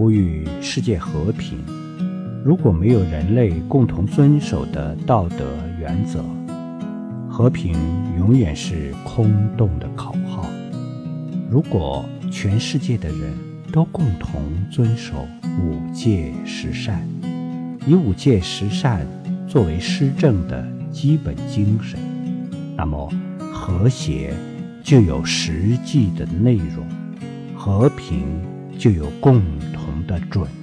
呼吁世界和平。如果没有人类共同遵守的道德原则，和平永远是空洞的口号。如果全世界的人都共同遵守五戒十善，以五戒十善作为施政的基本精神，那么和谐就有实际的内容，和平就有共同的准。